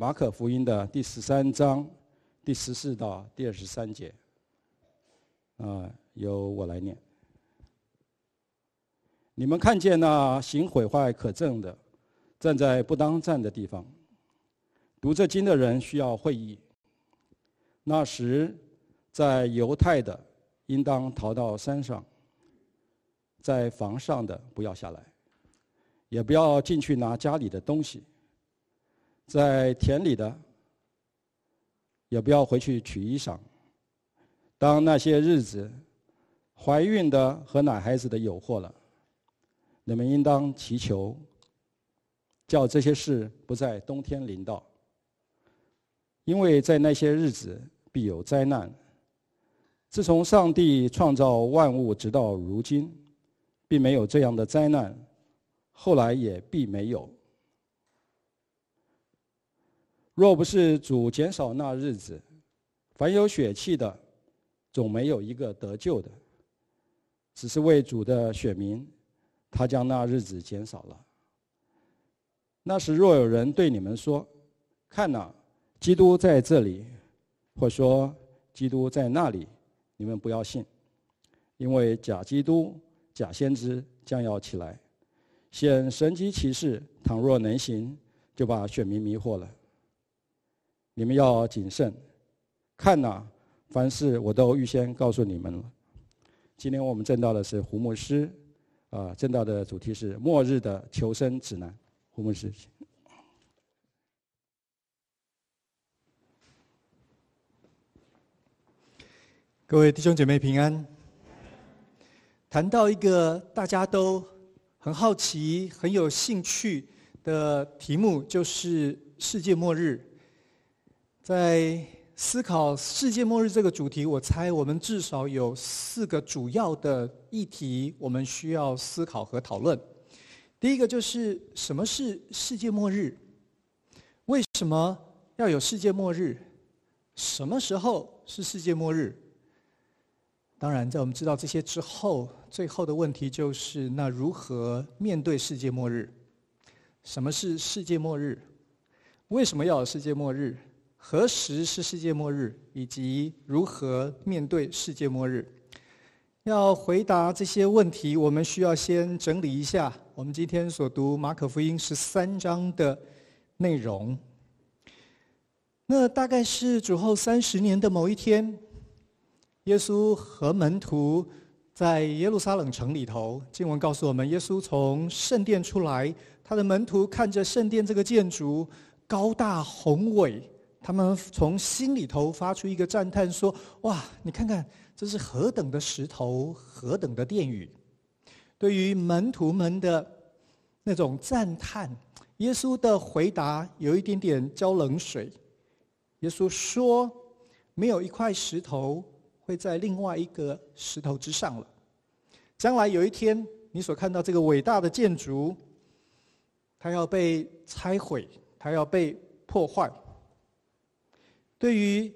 马可福音的第十三章第十四到第二十三节。啊，由我来念。你们看见那行毁坏可憎的，站在不当站的地方。读这经的人需要会意。那时，在犹太的应当逃到山上，在房上的不要下来，也不要进去拿家里的东西。在田里的，也不要回去取衣裳。当那些日子，怀孕的和奶孩子的有祸了，你们应当祈求，叫这些事不在冬天临到。因为在那些日子必有灾难。自从上帝创造万物直到如今，并没有这样的灾难，后来也必没有。若不是主减少那日子，凡有血气的，总没有一个得救的。只是为主的选民，他将那日子减少了。那时若有人对你们说：“看哪！”基督在这里，或说基督在那里，你们不要信，因为假基督、假先知将要起来，显神迹奇事，倘若能行，就把选民迷惑了。你们要谨慎，看呐，凡事我都预先告诉你们了。今天我们正道的是胡牧师，啊，正道的主题是末日的求生指南。胡牧师。各位弟兄姐妹平安。谈到一个大家都很好奇、很有兴趣的题目，就是世界末日。在思考世界末日这个主题，我猜我们至少有四个主要的议题，我们需要思考和讨论。第一个就是什么是世界末日？为什么要有世界末日？什么时候是世界末日？当然，在我们知道这些之后，最后的问题就是：那如何面对世界末日？什么是世界末日？为什么要有世界末日？何时是世界末日？以及如何面对世界末日？要回答这些问题，我们需要先整理一下我们今天所读马可福音十三章的内容。那大概是主后三十年的某一天。耶稣和门徒在耶路撒冷城里头，经文告诉我们，耶稣从圣殿出来，他的门徒看着圣殿这个建筑高大宏伟，他们从心里头发出一个赞叹，说：“哇，你看看这是何等的石头，何等的殿宇！”对于门徒们的那种赞叹，耶稣的回答有一点点浇冷水。耶稣说：“没有一块石头。”会在另外一个石头之上了。将来有一天，你所看到这个伟大的建筑，它要被拆毁，它要被破坏。对于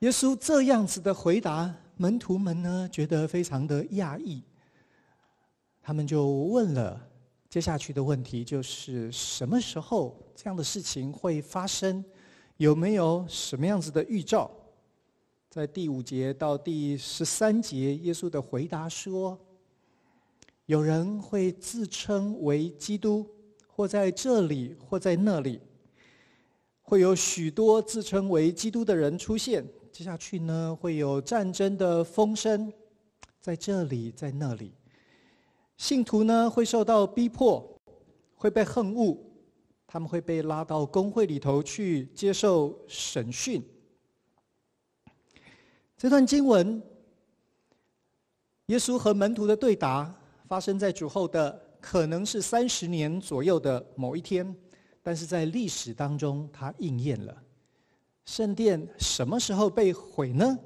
耶稣这样子的回答，门徒们呢觉得非常的讶异。他们就问了接下去的问题，就是什么时候这样的事情会发生？有没有什么样子的预兆？在第五节到第十三节，耶稣的回答说：“有人会自称为基督，或在这里，或在那里，会有许多自称为基督的人出现。接下去呢，会有战争的风声，在这里，在那里，信徒呢会受到逼迫，会被恨恶，他们会被拉到公会里头去接受审讯。”这段经文，耶稣和门徒的对答发生在主后的可能是三十年左右的某一天，但是在历史当中，它应验了。圣殿什么时候被毁呢？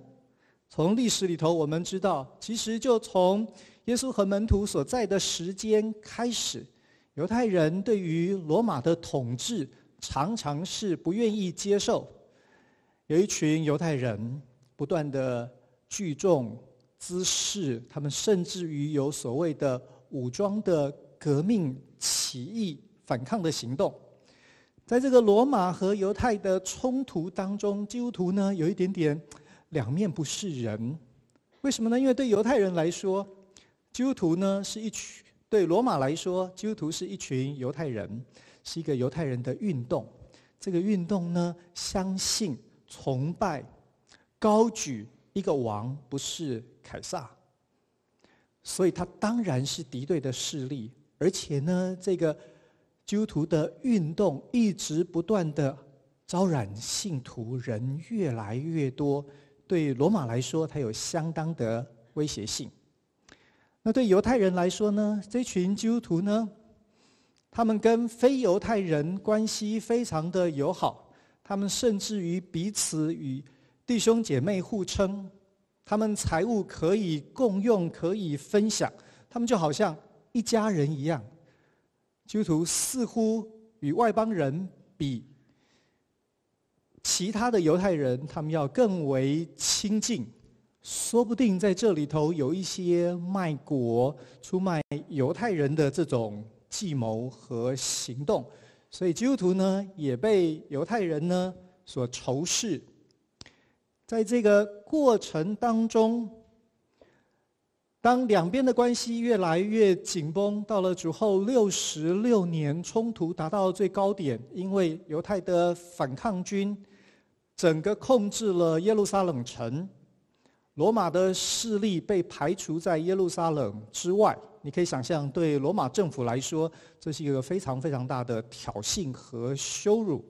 从历史里头我们知道，其实就从耶稣和门徒所在的时间开始，犹太人对于罗马的统治常常是不愿意接受，有一群犹太人。不断的聚众滋事，他们甚至于有所谓的武装的革命起义反抗的行动。在这个罗马和犹太的冲突当中，基督徒呢有一点点两面不是人。为什么呢？因为对犹太人来说，基督徒呢是一群；对罗马来说，基督徒是一群犹太人，是一个犹太人的运动。这个运动呢，相信、崇拜、高举一个王，不是凯撒，所以他当然是敌对的势力。而且呢，这个基督徒的运动一直不断的招揽信徒，人越来越多。对罗马来说，它有相当的威胁性。那对犹太人来说呢？这群基督徒呢？他们跟非犹太人关系非常的友好，他们甚至于彼此与弟兄姐妹互称，他们财物可以共用，可以分享，他们就好像一家人一样。基督徒似乎与外邦人比其他的犹太人，他们要更为亲近，说不定在这里头有一些卖国、出卖犹太人的这种。计谋和行动，所以基督徒呢也被犹太人呢所仇视。在这个过程当中，当两边的关系越来越紧绷，到了主后六十六年，冲突达到最高点，因为犹太的反抗军整个控制了耶路撒冷城，罗马的势力被排除在耶路撒冷之外。你可以想象，对罗马政府来说，这是一个非常非常大的挑衅和羞辱。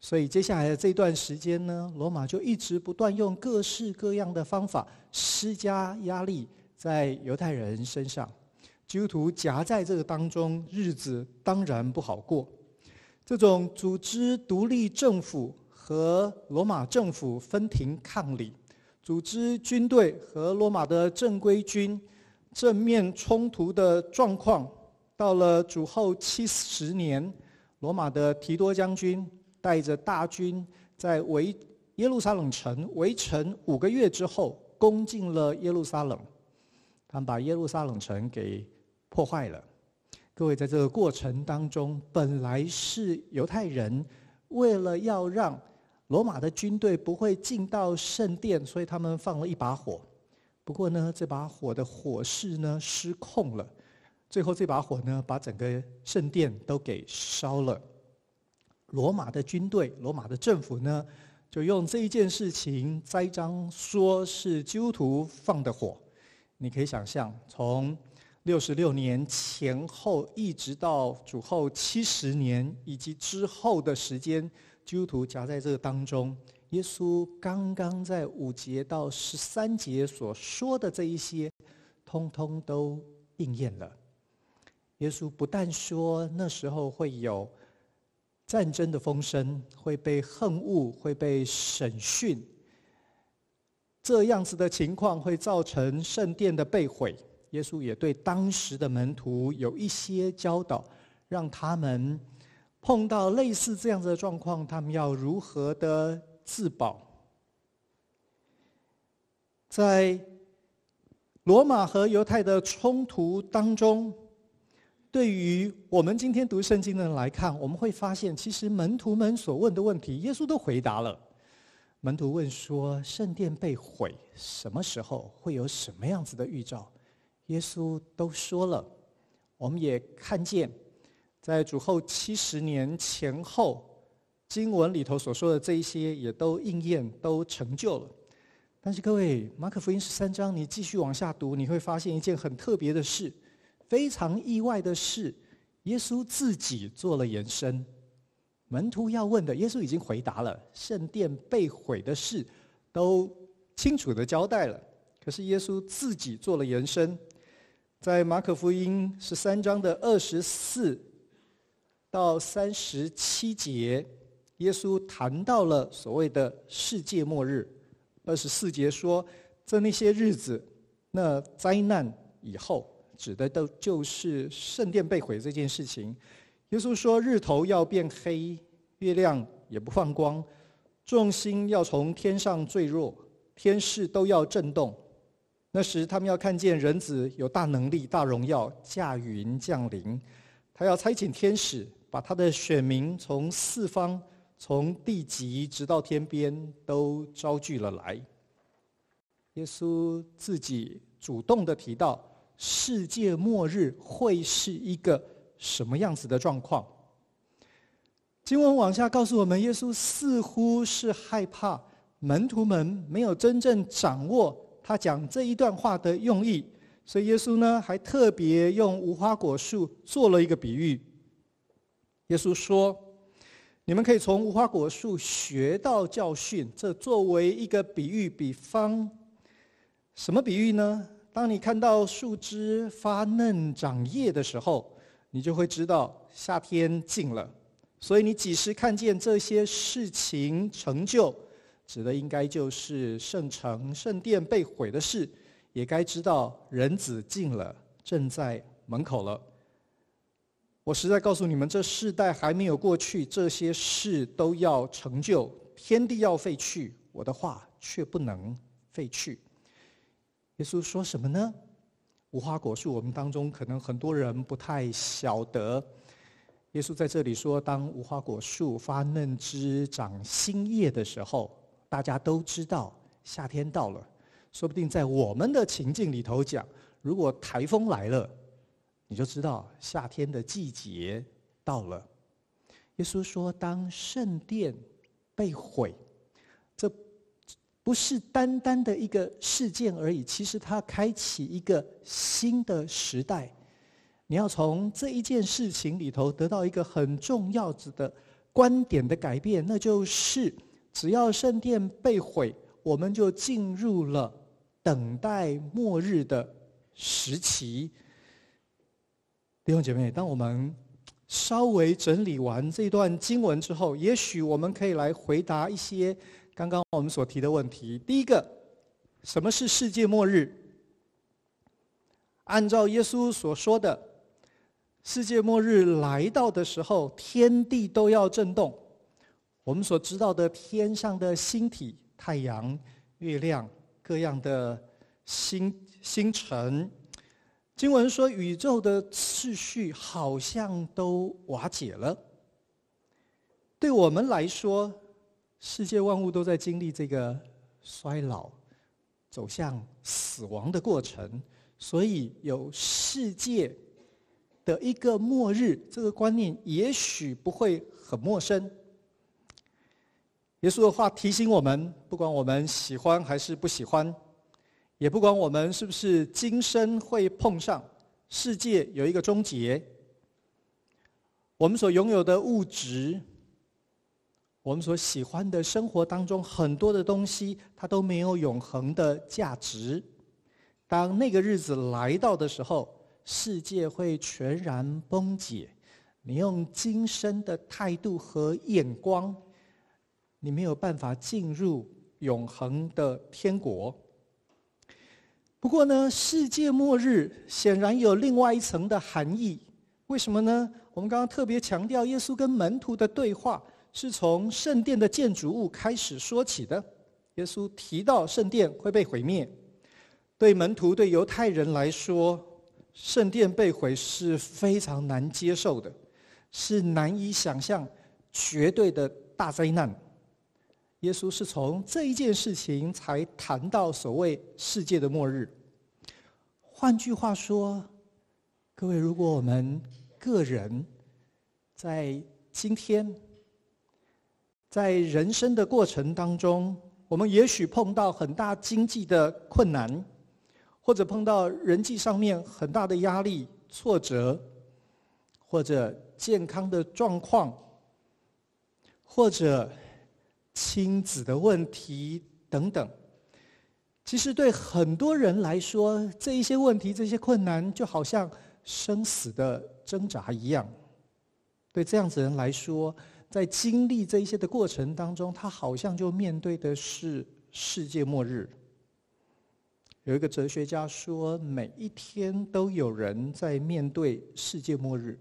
所以接下来的这段时间呢，罗马就一直不断用各式各样的方法施加压力在犹太人身上。基督徒夹在这个当中，日子当然不好过。这种组织独立政府和罗马政府分庭抗礼，组织军队和罗马的正规军。正面冲突的状况，到了主后七十年，罗马的提多将军带着大军在围耶路撒冷城围城五个月之后，攻进了耶路撒冷，他们把耶路撒冷城给破坏了。各位，在这个过程当中，本来是犹太人为了要让罗马的军队不会进到圣殿，所以他们放了一把火。不过呢，这把火的火势呢失控了，最后这把火呢把整个圣殿都给烧了。罗马的军队、罗马的政府呢，就用这一件事情栽赃，说是基督徒放的火。你可以想象，从六十六年前后一直到主后七十年以及之后的时间，基督徒夹在这个当中。耶稣刚刚在五节到十三节所说的这一些，通通都应验了。耶稣不但说那时候会有战争的风声，会被恨恶，会被审讯，这样子的情况会造成圣殿的被毁。耶稣也对当时的门徒有一些教导，让他们碰到类似这样子的状况，他们要如何的自保，在罗马和犹太的冲突当中，对于我们今天读圣经的人来看，我们会发现，其实门徒们所问的问题，耶稣都回答了。门徒问说：“圣殿被毁，什么时候会有什么样子的预兆？”耶稣都说了。我们也看见，在主后七十年前后。经文里头所说的这一些也都应验，都成就了。但是各位，马可福音十三章，你继续往下读，你会发现一件很特别的事，非常意外的事，耶稣自己做了延伸。门徒要问的，耶稣已经回答了，圣殿被毁的事都清楚的交代了。可是耶稣自己做了延伸，在马可福音十三章的二十四到三十七节。耶稣谈到了所谓的世界末日，二十四节说，在那些日子，那灾难以后，指的都就是圣殿被毁这件事情。耶稣说，日头要变黑，月亮也不放光，众星要从天上坠落，天势都要震动。那时，他们要看见人子有大能力、大荣耀，驾云降临。他要差遣天使。把他的选民从四方、从地极直到天边都招聚了来。耶稣自己主动的提到，世界末日会是一个什么样子的状况？经文往下告诉我们，耶稣似乎是害怕门徒们没有真正掌握他讲这一段话的用意，所以耶稣呢还特别用无花果树做了一个比喻。耶稣说：“你们可以从无花果树学到教训。”这作为一个比喻比方，什么比喻呢？当你看到树枝发嫩长叶的时候，你就会知道夏天近了。所以你几时看见这些事情成就，指的应该就是圣城、圣殿被毁的事，也该知道人子近了，正在门口了。我实在告诉你们，这世代还没有过去，这些事都要成就，天地要废去，我的话却不能废去。耶稣说什么呢？无花果树，我们当中可能很多人不太晓得。耶稣在这里说：“当无花果树发嫩枝、长新叶的时候，大家都知道夏天到了。说不定在我们的情境里头讲，如果台风来了，你就知道夏天的季节到了。”耶稣说：“当圣殿被毁，这不是单单的一个事件而已，其实它开启一个新的时代。”你要从这一件事情里头得到一个很重要子的观点的改变，那就是只要圣殿被毁，我们就进入了等待末日的时期。弟兄姐妹，当我们稍微整理完这段经文之后，也许我们可以来回答一些刚刚我们所提的问题。第一个，什么是世界末日？按照耶稣所说的。世界末日来到的时候，天地都要震动。我们所知道的天上的星体、太阳、月亮、各样的星星辰，经文说宇宙的次序好像都瓦解了。对我们来说，世界万物都在经历这个衰老、走向死亡的过程，所以有世界。的一个末日，这个观念也许不会很陌生。耶稣的话提醒我们，不管我们喜欢还是不喜欢，也不管我们是不是今生会碰上，世界有一个终结。我们所拥有的物质，我们所喜欢的生活当中很多的东西，它都没有永恒的价值。当那个日子来到的时候，世界会全然崩解，你用今生的态度和眼光，你没有办法进入永恒的天国。不过呢，世界末日显然有另外一层的含义。为什么呢？我们刚刚特别强调，耶稣跟门徒的对话是从圣殿的建筑物开始说起的。耶稣提到圣殿会被毁灭，对门徒、对犹太人来说。圣殿被毁是非常难接受的，是难以想象绝对的大灾难。耶稣是从这一件事情才谈到所谓世界的末日。换句话说，各位，如果我们个人在今天在人生的过程当中，我们也许碰到很大经济的困难。或者碰到人际上面很大的压力、挫折，或者健康的状况，或者亲子的问题等等。其实对很多人来说，这一些问题、这些困难，就好像生死的挣扎一样。对这样子人来说，在经历这一些的过程当中，他好像就面对的是世界末日。有一个哲学家说：“每一天都有人在面对世界末日。”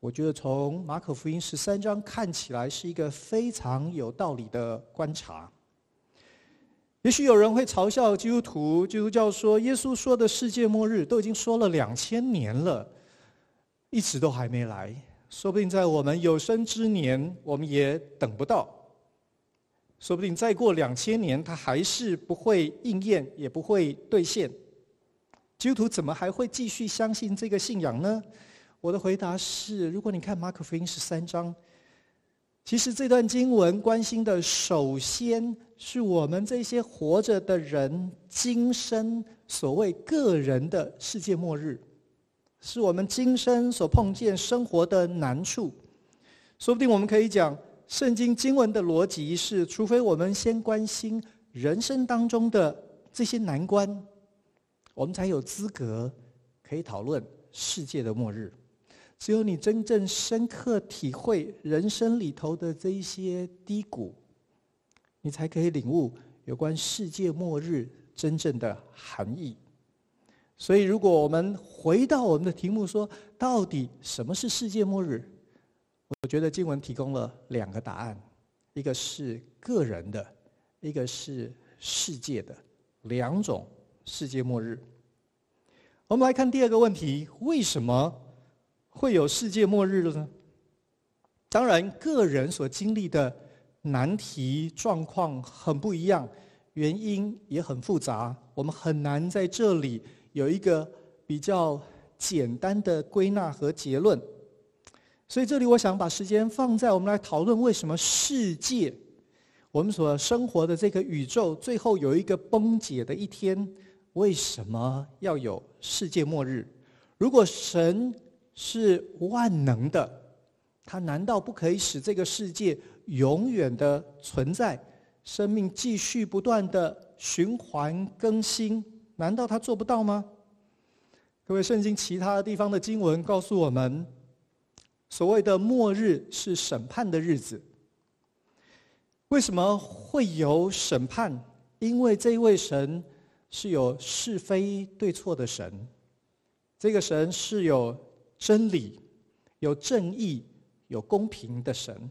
我觉得从马可福音十三章看起来是一个非常有道理的观察。也许有人会嘲笑基督徒、基督教说：“耶稣说的世界末日都已经说了两千年了，一直都还没来。”说不定在我们有生之年，我们也等不到。说不定再过两千年，它还是不会应验，也不会兑现。基督徒怎么还会继续相信这个信仰呢？我的回答是：如果你看马可福音十三章，其实这段经文关心的，首先是我们这些活着的人今生所谓个人的世界末日，是我们今生所碰见生活的难处。说不定我们可以讲，圣经经文的逻辑是：除非我们先关心人生当中的这些难关，我们才有资格可以讨论世界的末日。只有你真正深刻体会人生里头的这一些低谷，你才可以领悟有关世界末日真正的含义。所以，如果我们回到我们的题目说，到底什么是世界末日？我觉得经文提供了两个答案：一个是个人的，一个是世界的，两种世界末日。我们来看第二个问题：为什么？会有世界末日了呢？当然，个人所经历的难题状况很不一样，原因也很复杂，我们很难在这里有一个比较简单的归纳和结论。所以，这里我想把时间放在我们来讨论为什么世界，我们所生活的这个宇宙，最后有一个崩解的一天，为什么要有世界末日？如果神是万能的，他难道不可以使这个世界永远的存在，生命继续不断的循环更新？难道他做不到吗？各位，圣经其他地方的经文告诉我们，所谓的末日是审判的日子。为什么会有审判？因为这一位神是有是非对错的神，这个神是有。真理有正义、有公平的神，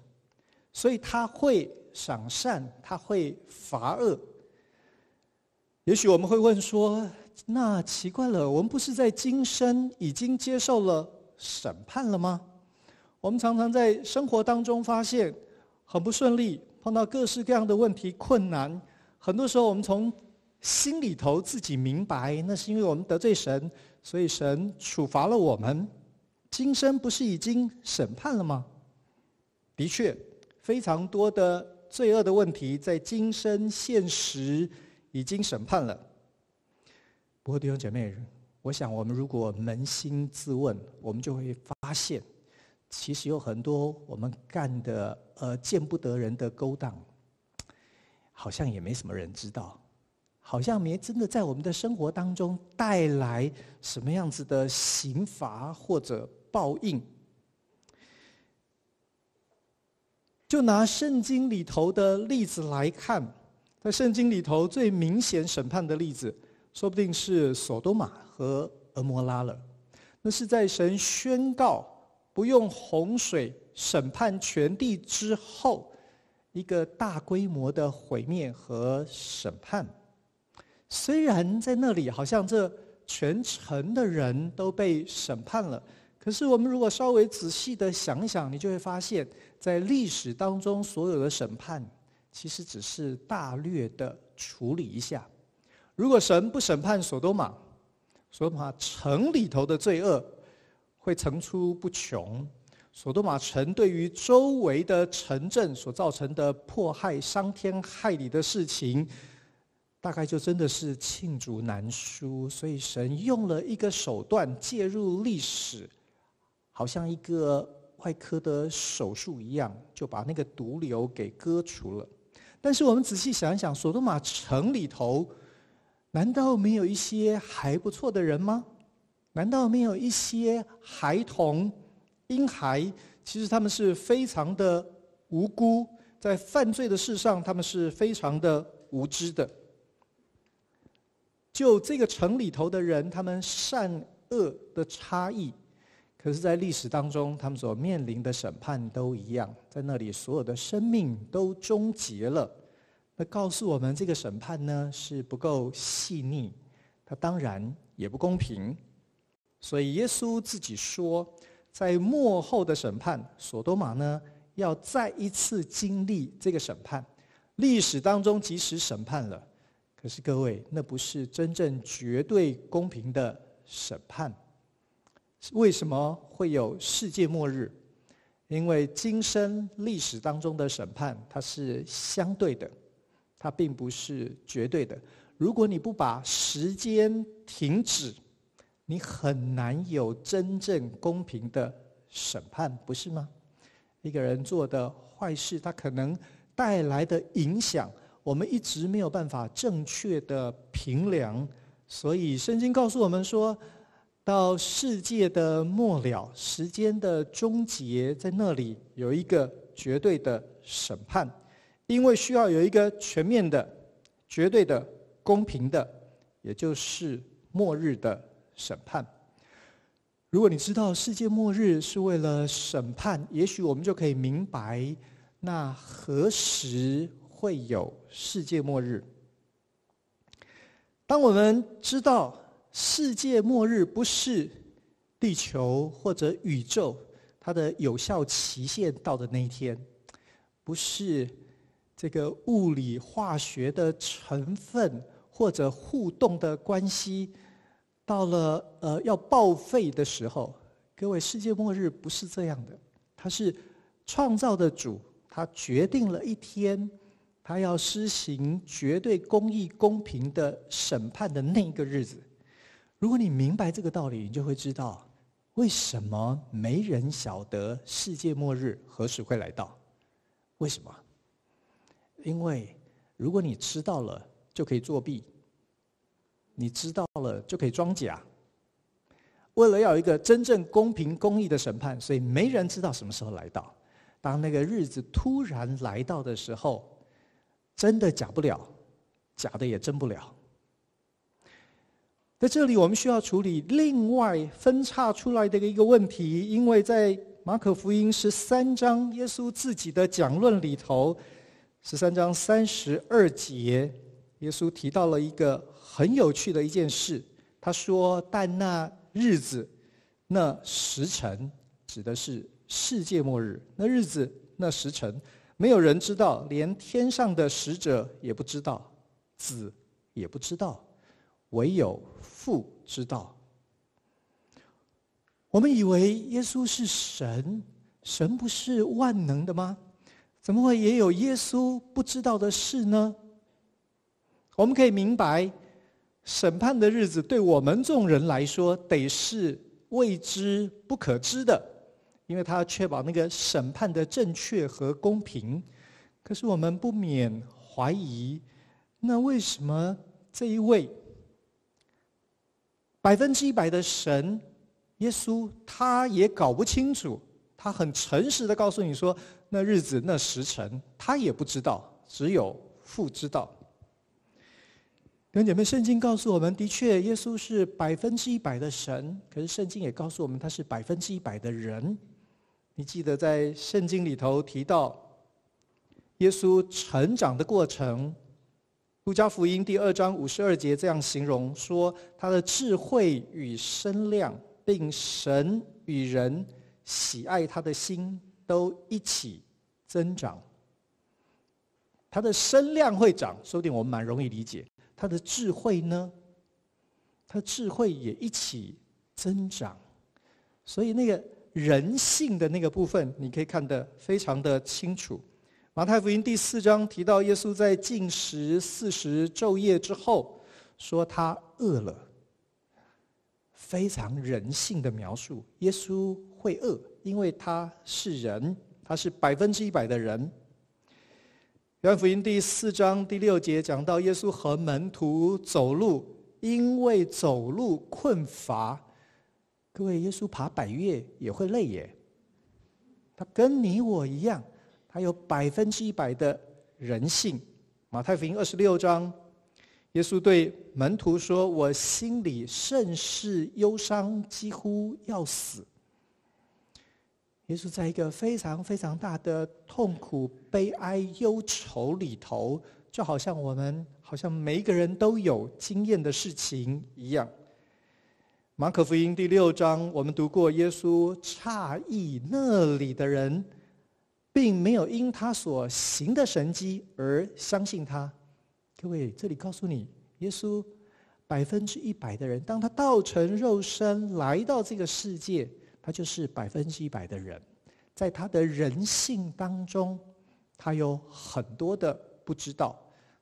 所以他会赏善，他会罚恶。也许我们会问说：“那奇怪了，我们不是在今生已经接受了审判了吗？”我们常常在生活当中发现很不顺利，碰到各式各样的问题、困难。很多时候，我们从心里头自己明白，那是因为我们得罪神，所以神处罚了我们。今生不是已经审判了吗？的确，非常多的罪恶的问题在今生现实已经审判了。不过弟兄姐妹，我想我们如果扪心自问，我们就会发现，其实有很多我们干的呃见不得人的勾当，好像也没什么人知道。好像没真的在我们的生活当中带来什么样子的刑罚或者报应。就拿圣经里头的例子来看，在圣经里头最明显审判的例子，说不定是索多玛和蛾摩拉了。那是在神宣告不用洪水审判全地之后，一个大规模的毁灭和审判。虽然在那里好像这全城的人都被审判了，可是我们如果稍微仔细的想一想，你就会发现，在历史当中所有的审判，其实只是大略的处理一下。如果神不审判索多玛，索多玛城里头的罪恶会层出不穷，索多玛城对于周围的城镇所造成的迫害、伤天害理的事情。大概就真的是罄竹难书，所以神用了一个手段介入历史，好像一个外科的手术一样，就把那个毒瘤给割除了。但是我们仔细想一想，索多玛城里头，难道没有一些还不错的人吗？难道没有一些孩童、婴孩？其实他们是非常的无辜，在犯罪的事上，他们是非常的无知的。就这个城里头的人，他们善恶的差异，可是，在历史当中，他们所面临的审判都一样，在那里，所有的生命都终结了。那告诉我们，这个审判呢，是不够细腻，它当然也不公平。所以，耶稣自己说，在末后的审判，所多玛呢要再一次经历这个审判。历史当中即使审判了，可是各位，那不是真正绝对公平的审判。为什么会有世界末日？因为今生历史当中的审判，它是相对的，它并不是绝对的。如果你不把时间停止，你很难有真正公平的审判，不是吗？一个人做的坏事，他可能带来的影响，我们一直没有办法正确的评量。所以圣经告诉我们说，到世界的末了，时间的终结，在那里有一个绝对的审判，因为需要有一个全面的、绝对的、公平的，也就是末日的审判。如果你知道世界末日是为了审判，也许我们就可以明白，那何时会有世界末日？当我们知道。世界末日不是地球或者宇宙它的有效期限到的那一天，不是这个物理化学的成分或者互动的关系到了呃要报废的时候。各位，世界末日不是这样的，它是创造的主，他决定了一天，他要施行绝对公义、公平的审判的那一个日子。如果你明白这个道理，你就会知道为什么没人晓得世界末日何时会来到。为什么？因为如果你知道了，就可以作弊；你知道了，就可以装假。为了要一个真正公平公义的审判，所以没人知道什么时候来到。当那个日子突然来到的时候，真的假不了，假的也真不了。在这里，我们需要处理另外分叉出来的一个问题，因为在马可福音十三章，耶稣自己的讲论里头，十三章三十二节，耶稣提到了一个很有趣的一件事。他说：“但那日子，那时辰，指的是世界末日。那日子，那时辰，没有人知道，连天上的使者也不知道，子也不知道。”唯有父知道。我们以为耶稣是神，神不是万能的吗？怎么会也有耶稣不知道的事呢？我们可以明白，审判的日子对我们众人来说，得是未知不可知的，因为他要确保那个审判的正确和公平。可是我们不免怀疑，那为什么这一位？百分之一百的神，耶稣他也搞不清楚，他很诚实的告诉你说，那日子那时辰他也不知道，只有父知道。弟兄姐妹，圣经告诉我们，的确耶稣是百分之一百的神，可是圣经也告诉我们他是百分之一百的人。你记得在圣经里头提到耶稣成长的过程。路加福音第二章五十二节这样形容说：“他的智慧与身量，并神与人喜爱他的心都一起增长。他的身量会长，说不定我们蛮容易理解。他的智慧呢？他智慧也一起增长。所以那个人性的那个部分，你可以看得非常的清楚。”马太福音第四章提到，耶稣在禁食四十昼夜之后，说他饿了。非常人性的描述，耶稣会饿，因为他是人，他是百分之一百的人。约翰福音第四章第六节讲到，耶稣和门徒走路，因为走路困乏。各位，耶稣爬百岳也会累耶，他跟你我一样。还有百分之一百的人性。马太福音二十六章，耶稣对门徒说：“我心里甚是忧伤，几乎要死。”耶稣在一个非常非常大的痛苦、悲哀、忧愁里头，就好像我们好像每一个人都有经验的事情一样。马可福音第六章，我们读过，耶稣诧异那里的人，并没有因他所行的神迹而相信他。各位，这里告诉你，耶稣百分之一百的人，当他道成肉身来到这个世界，他就是百分之一百的人。在他的人性当中，他有很多的不知道。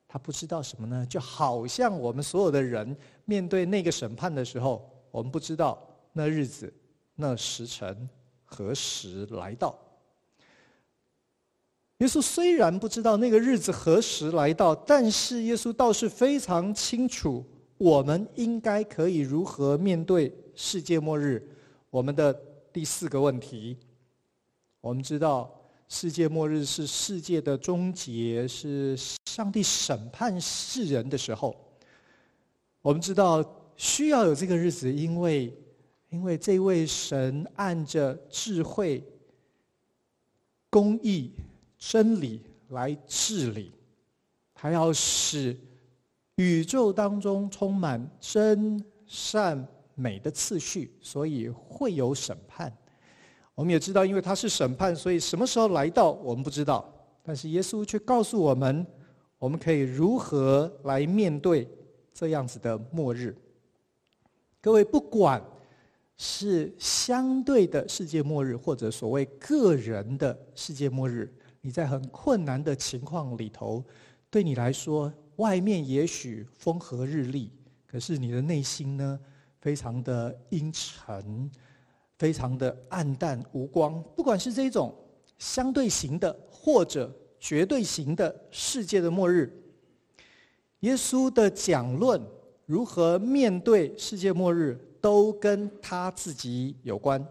他不知道什么呢？就好像我们所有的人面对那个审判的时候，我们不知道那日子、那时辰何时来到。耶稣虽然不知道那个日子何时来到，但是耶稣倒是非常清楚，我们应该可以如何面对世界末日。我们的第四个问题，我们知道。世界末日是世界的终结，是上帝审判世人的时候。我们知道需要有这个日子，因为因为这位神按着智慧、公义、真理来治理，他要使宇宙当中充满真善美的次序，所以会有审判。我们也知道，因为他是审判，所以什么时候来到我们不知道。但是耶稣却告诉我们，我们可以如何来面对这样子的末日。各位，不管是相对的世界末日，或者所谓个人的世界末日，你在很困难的情况里头，对你来说，外面也许风和日丽，可是你的内心呢，非常的阴沉。非常的暗淡无光，不管是这种相对型的或者绝对型的世界的末日，耶稣的讲论如何面对世界末日，都跟他自己有关。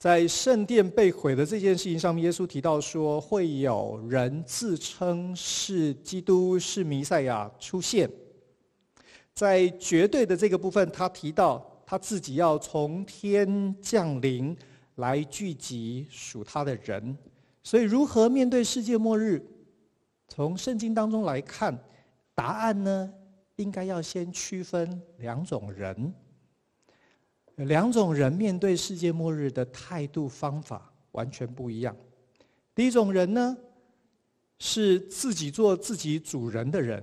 在圣殿被毁的这件事情上面，耶稣提到说，会有人自称是基督、是弥赛亚出现。在绝对的这个部分，他提到。他自己要从天降临来聚集属他的人，所以如何面对世界末日？从圣经当中来看，答案呢，应该要先区分两种人。两种人面对世界末日的态度方法完全不一样。第一种人呢，是自己做自己主人的人。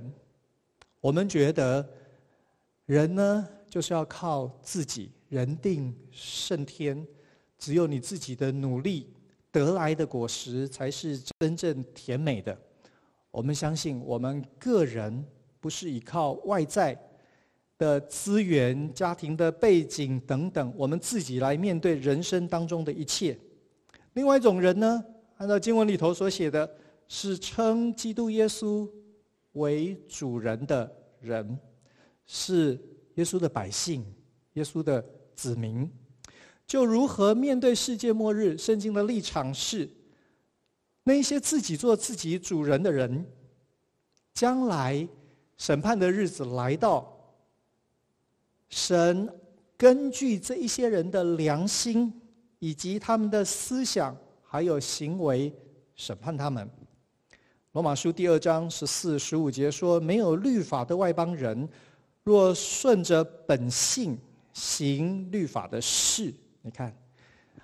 我们觉得人呢，就是要靠自己，人定胜天，只有你自己的努力得来的果实才是真正甜美的。我们相信，我们个人不是依靠外在的资源、家庭的背景等等，我们自己来面对人生当中的一切。另外一种人呢，按照经文里头所写的，是称基督耶稣为主人的人，是。耶稣的百姓，耶稣的子民，就如何面对世界末日？圣经的立场是：那些自己做自己主人的人，将来审判的日子来到，神根据这一些人的良心以及他们的思想还有行为审判他们。罗马书第二章十四、十五节说：“没有律法的外邦人。”若顺着本性行律法的事，你看，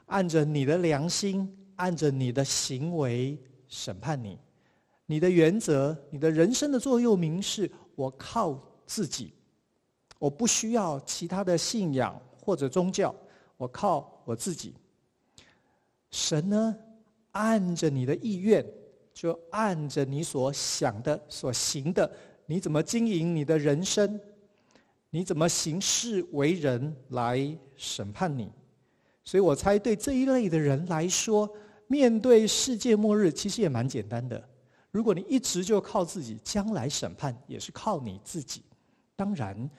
按着你的良心，按着你的行为审判你，你的原则，你的人生的座右铭是：我靠自己，我不需要其他的信仰或者宗教，我靠我自己。神呢，按着你的意愿，就按着你所想的、所行的，你怎么经营你的人生？你怎么行事为人来审判你？所以我猜，对这一类的人来说，面对世界末日，其实也蛮简单的。如果你一直就靠自己，将来审判也是靠你自己。当然，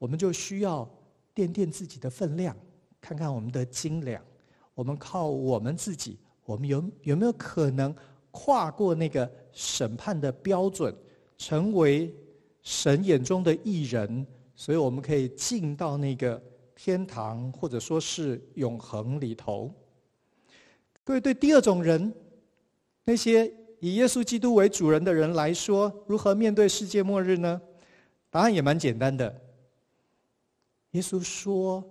我们就需要掂掂自己的分量，看看我们的斤两。我们靠我们自己，我们有有没有可能跨过那个审判的标准，成为神眼中的义人？所以我们可以进到那个天堂，或者说是永恒里头。各位，对第二种人，那些以耶稣基督为主人的人来说，如何面对世界末日呢？答案也蛮简单的。耶稣说：“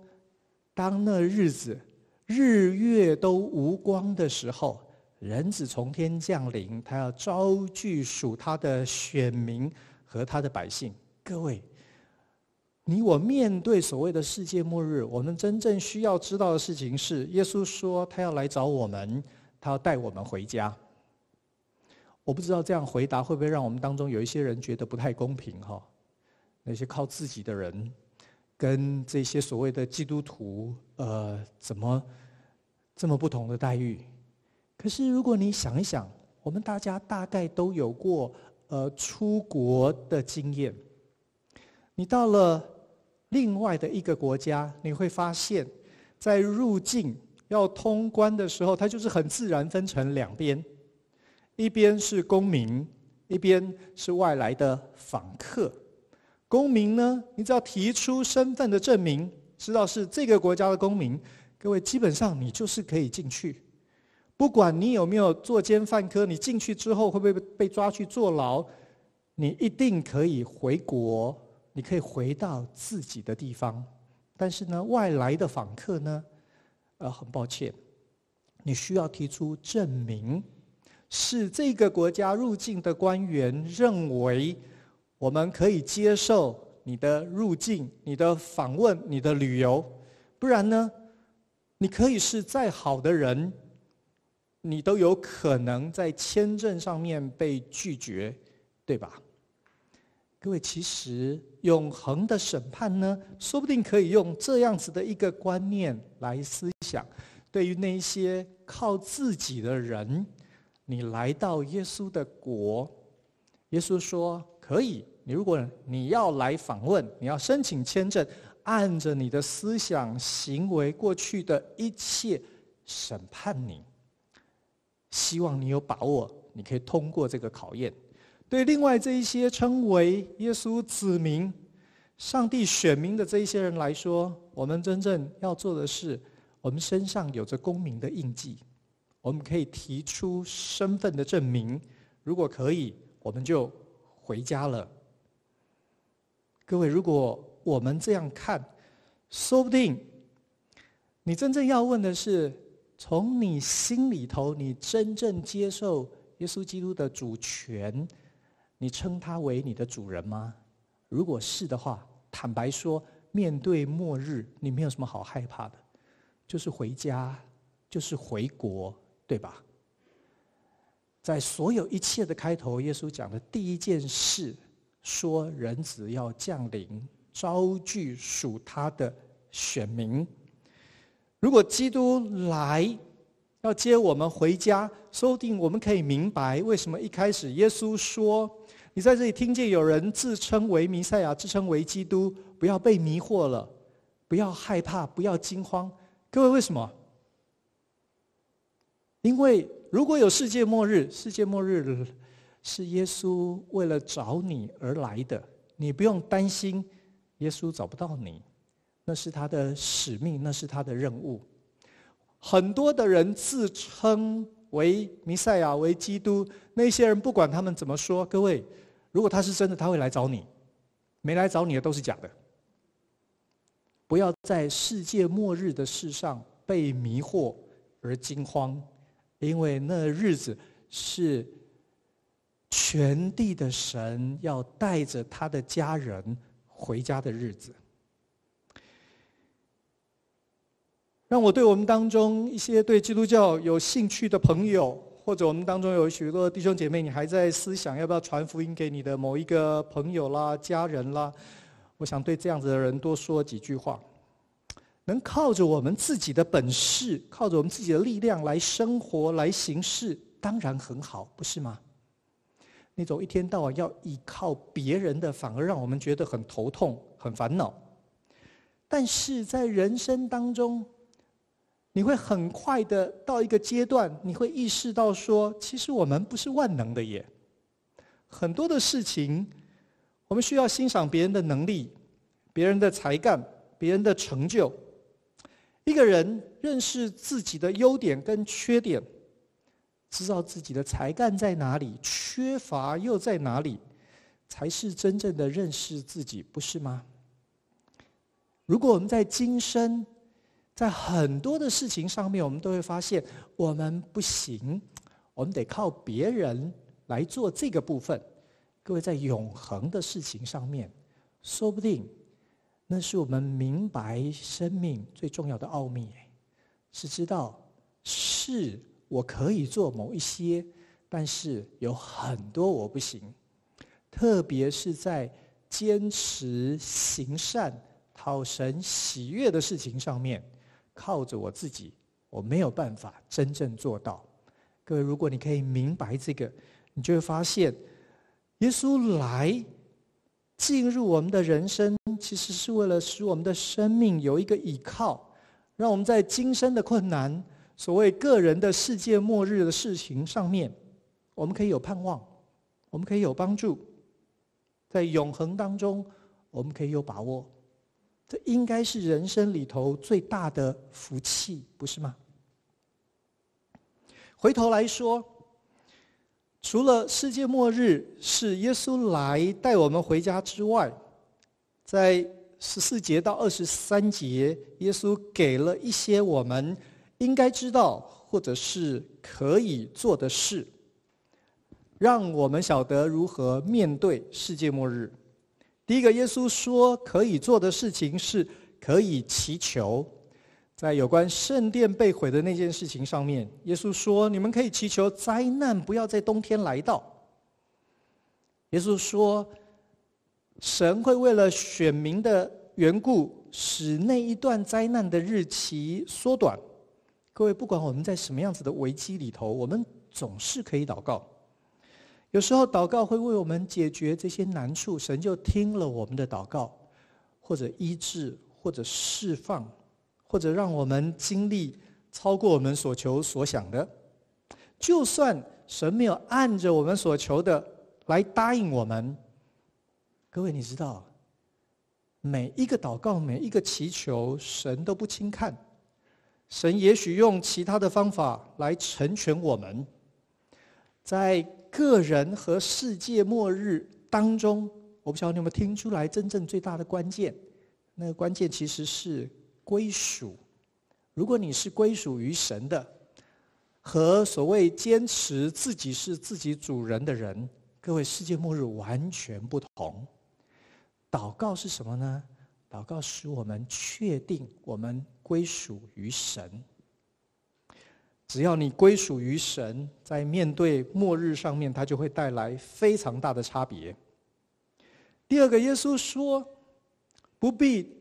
当那日子，日月都无光的时候，人子从天降临，他要招聚属他的选民和他的百姓。”各位，你我面对所谓的世界末日，我们真正需要知道的事情是：耶稣说他要来找我们，他要带我们回家。我不知道这样回答会不会让我们当中有一些人觉得不太公平哈？那些靠自己的人，跟这些所谓的基督徒，呃，怎么这么不同的待遇？可是如果你想一想，我们大家大概都有过呃出国的经验。你到了另外的一个国家，你会发现，在入境要通关的时候，它就是很自然分成两边。一边是公民，一边是外来的访客。公民呢，你只要提出身份的证明，知道是这个国家的公民，各位基本上你就是可以进去。不管你有没有作奸犯科，你进去之后会不会被抓去坐牢，你一定可以回国，你可以回到自己的地方。但是呢，外来的访客呢，呃，很抱歉，你需要提出证明。是这个国家入境的官员认为，我们可以接受你的入境、你的访问、你的旅游，不然呢，你可以是再好的人，你都有可能在签证上面被拒绝，对吧？各位，其实永恒的审判呢，说不定可以用这样子的一个观念来思想，对于那些靠自己的人。你来到耶稣的国，耶稣说可以。你如果你要来访问，你要申请签证，按着你的思想行为过去的一切审判你。希望你有把握，你可以通过这个考验。对另外这一些称为耶稣子民、上帝选民的这一些人来说，我们真正要做的是，我们身上有着公民的印记。我们可以提出身份的证明，如果可以，我们就回家了。各位，如果我们这样看，说不定你真正要问的是：从你心里头，你真正接受耶稣基督的主权，你称他为你的主人吗？如果是的话，坦白说，面对末日，你没有什么好害怕的，就是回家，就是回国。对吧？在所有一切的开头，耶稣讲的第一件事，说人子要降临，招聚属他的选民。如果基督来要接我们回家，说不定我们可以明白为什么一开始耶稣说：“你在这里听见有人自称为弥赛亚，自称为基督，不要被迷惑了，不要害怕，不要惊慌。”各位，为什么？因为如果有世界末日，世界末日是耶稣为了找你而来的，你不用担心耶稣找不到你，那是他的使命，那是他的任务。很多的人自称为弥赛亚、为基督，那些人不管他们怎么说，各位，如果他是真的，他会来找你；没来找你的都是假的。不要在世界末日的事上被迷惑而惊慌。因为那日子是全地的神要带着他的家人回家的日子。让我对我们当中一些对基督教有兴趣的朋友，或者我们当中有许多弟兄姐妹，你还在思想要不要传福音给你的某一个朋友啦、家人啦，我想对这样子的人多说几句话。能靠着我们自己的本事，靠着我们自己的力量来生活、来行事，当然很好，不是吗？那种一天到晚要依靠别人的，反而让我们觉得很头痛、很烦恼。但是在人生当中，你会很快的到一个阶段，你会意识到说，其实我们不是万能的耶。很多的事情，我们需要欣赏别人的能力、别人的才干、别人的成就。一个人认识自己的优点跟缺点，知道自己的才干在哪里，缺乏又在哪里，才是真正的认识自己，不是吗？如果我们在今生，在很多的事情上面，我们都会发现我们不行，我们得靠别人来做这个部分。各位，在永恒的事情上面，说不定那是我们明白生命最重要的奥秘，是知道是我可以做某一些，但是有很多我不行，特别是在坚持行善。讨神喜悦的事情上面，靠着我自己，我没有办法真正做到。各位，如果你可以明白这个，你就会发现，耶稣来进入我们的人生，其实是为了使我们的生命有一个依靠，让我们在今生的困难、所谓个人的世界末日的事情上面，我们可以有盼望，我们可以有帮助，在永恒当中，我们可以有把握。这应该是人生里头最大的福气，不是吗？回头来说，除了世界末日是耶稣来带我们回家之外，在十四节到二十三节，耶稣给了一些我们应该知道或者是可以做的事，让我们晓得如何面对世界末日。第一个，耶稣说可以做的事情是可以祈求，在有关圣殿被毁的那件事情上面，耶稣说你们可以祈求灾难不要在冬天来到。耶稣说，神会为了选民的缘故，使那一段灾难的日期缩短。各位，不管我们在什么样子的危机里头，我们总是可以祷告。有时候祷告会为我们解决这些难处，神就听了我们的祷告，或者医治，或者释放，或者让我们经历超过我们所求所想的。就算神没有按着我们所求的来答应我们，各位你知道，每一个祷告，每一个祈求，神都不轻看。神也许用其他的方法来成全我们，在。个人和世界末日当中，我不晓得你有没有听出来，真正最大的关键，那个关键其实是归属。如果你是归属于神的，和所谓坚持自己是自己主人的人，各位，世界末日完全不同。祷告是什么呢？祷告使我们确定我们归属于神。只要你归属于神，在面对末日上面，它就会带来非常大的差别。第二个，耶稣说，不必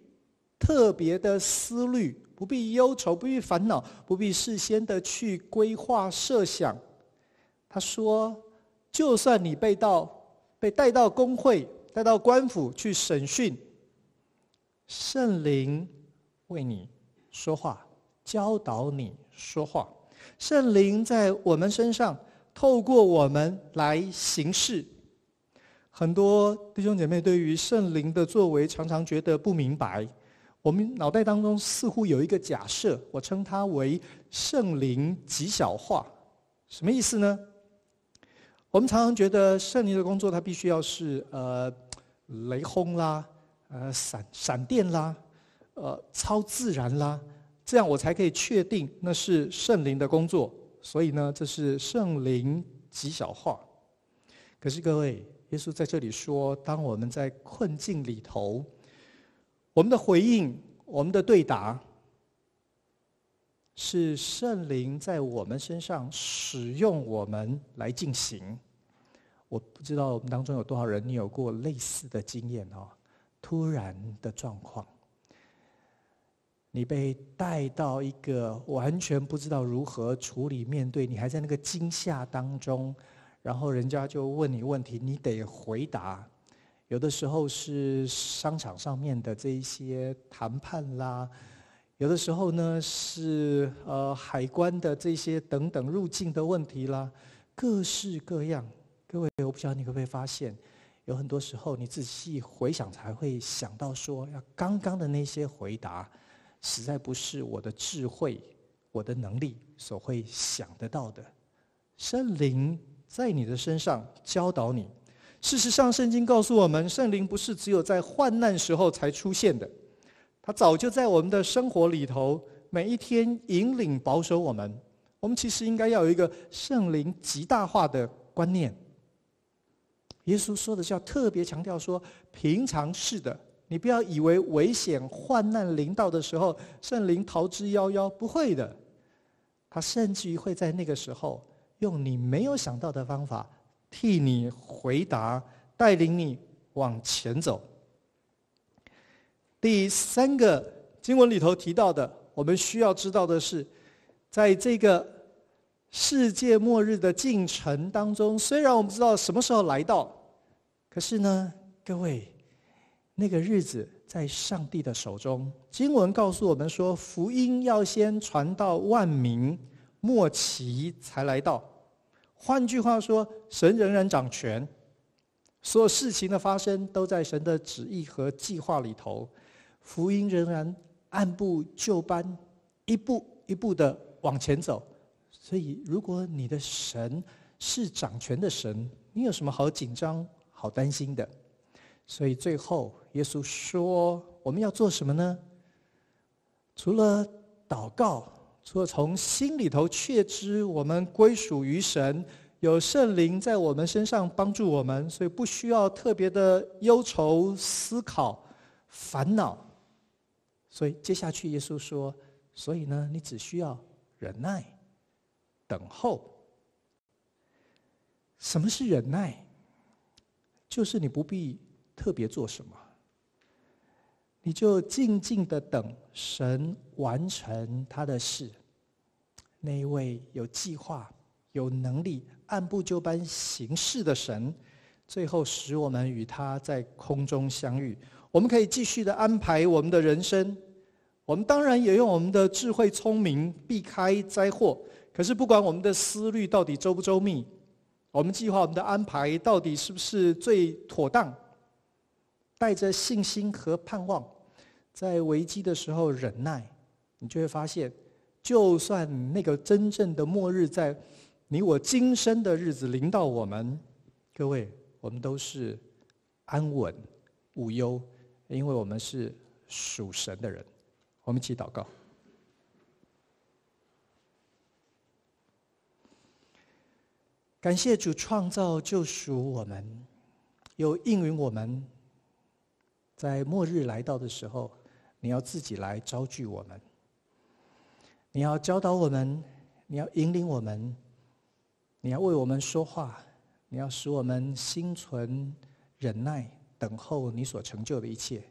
特别的思虑，不必忧愁，不必烦恼，不必事先的去规划设想。他说，就算你被到被带到工会，带到官府去审讯，圣灵为你说话，教导你说话。圣灵在我们身上，透过我们来行事。很多弟兄姐妹对于圣灵的作为常常觉得不明白。我们脑袋当中似乎有一个假设，我称它为圣灵极小化。什么意思呢？我们常常觉得圣灵的工作，它必须要是呃雷轰啦，呃闪闪电啦，呃超自然啦。这样我才可以确定那是圣灵的工作，所以呢，这是圣灵极小化。可是各位，耶稣在这里说，当我们在困境里头，我们的回应、我们的对答，是圣灵在我们身上使用我们来进行。我不知道我们当中有多少人，你有过类似的经验哦？突然的状况。你被带到一个完全不知道如何处理、面对，你还在那个惊吓当中，然后人家就问你问题，你得回答。有的时候是商场上面的这一些谈判啦，有的时候呢是呃海关的这些等等入境的问题啦，各式各样。各位，我不知道你会不会发现，有很多时候你仔细回想才会想到说，要刚刚的那些回答。实在不是我的智慧、我的能力所会想得到的。圣灵在你的身上教导你。事实上，圣经告诉我们，圣灵不是只有在患难时候才出现的，他早就在我们的生活里头，每一天引领保守我们。我们其实应该要有一个圣灵极大化的观念。耶稣说的是要特别强调说，平常是的，你不要以为危险患难临到的时候，圣灵逃之夭夭，不会的。他甚至于会在那个时候，用你没有想到的方法，替你回答，带领你往前走。第三个经文里头提到的，我们需要知道的是，在这个世界末日的进程当中，虽然我们知道什么时候来到。可是呢，各位，那个日子在上帝的手中。经文告诉我们说，福音要先传到万民，末期才来到。换句话说，神仍然掌权，所有事情的发生都在神的旨意和计划里头。福音仍然按部就班，一步一步的往前走。所以，如果你的神是掌权的神，你有什么好紧张？好担心的，所以最后耶稣说：“我们要做什么呢？除了祷告，除了从心里头确知我们归属于神，有圣灵在我们身上帮助我们，所以不需要特别的忧愁、思考、烦恼。所以接下去耶稣说：所以呢，你只需要忍耐、等候。什么是忍耐？”就是你不必特别做什么，你就静静的等神完成他的事。那一位有计划、有能力、按部就班行事的神，最后使我们与他在空中相遇。我们可以继续的安排我们的人生。我们当然也用我们的智慧聪明避开灾祸。可是不管我们的思虑到底周不周密。我们计划我们的安排到底是不是最妥当？带着信心和盼望，在危机的时候忍耐，你就会发现，就算那个真正的末日在你我今生的日子临到我们，各位，我们都是安稳无忧，因为我们是属神的人。我们一起祷告。感谢主创造救赎我们，又应允我们，在末日来到的时候，你要自己来招聚我们，你要教导我们，你要引领我们，你要为我们说话，你要使我们心存忍耐，等候你所成就的一切。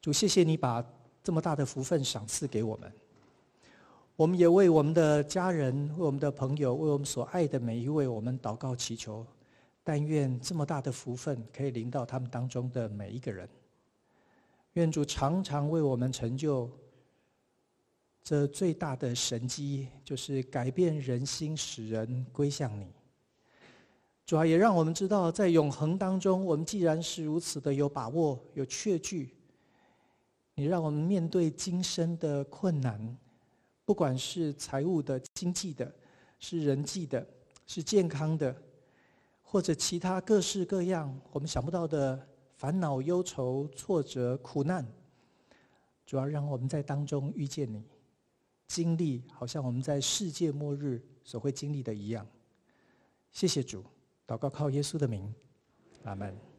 主，谢谢你把这么大的福分赏赐给我们。我们也为我们的家人、为我们的朋友、为我们所爱的每一位，我们祷告祈求。但愿这么大的福分可以临到他们当中的每一个人。愿主常常为我们成就这最大的神迹，就是改变人心，使人归向你。主啊，也让我们知道，在永恒当中，我们既然是如此的有把握、有确据，你让我们面对今生的困难。不管是财务的、经济的，是人际的，是健康的，或者其他各式各样我们想不到的烦恼、忧愁、挫折、苦难，主要让我们在当中遇见你，经历好像我们在世界末日所会经历的一样。谢谢主，祷告靠耶稣的名，阿门。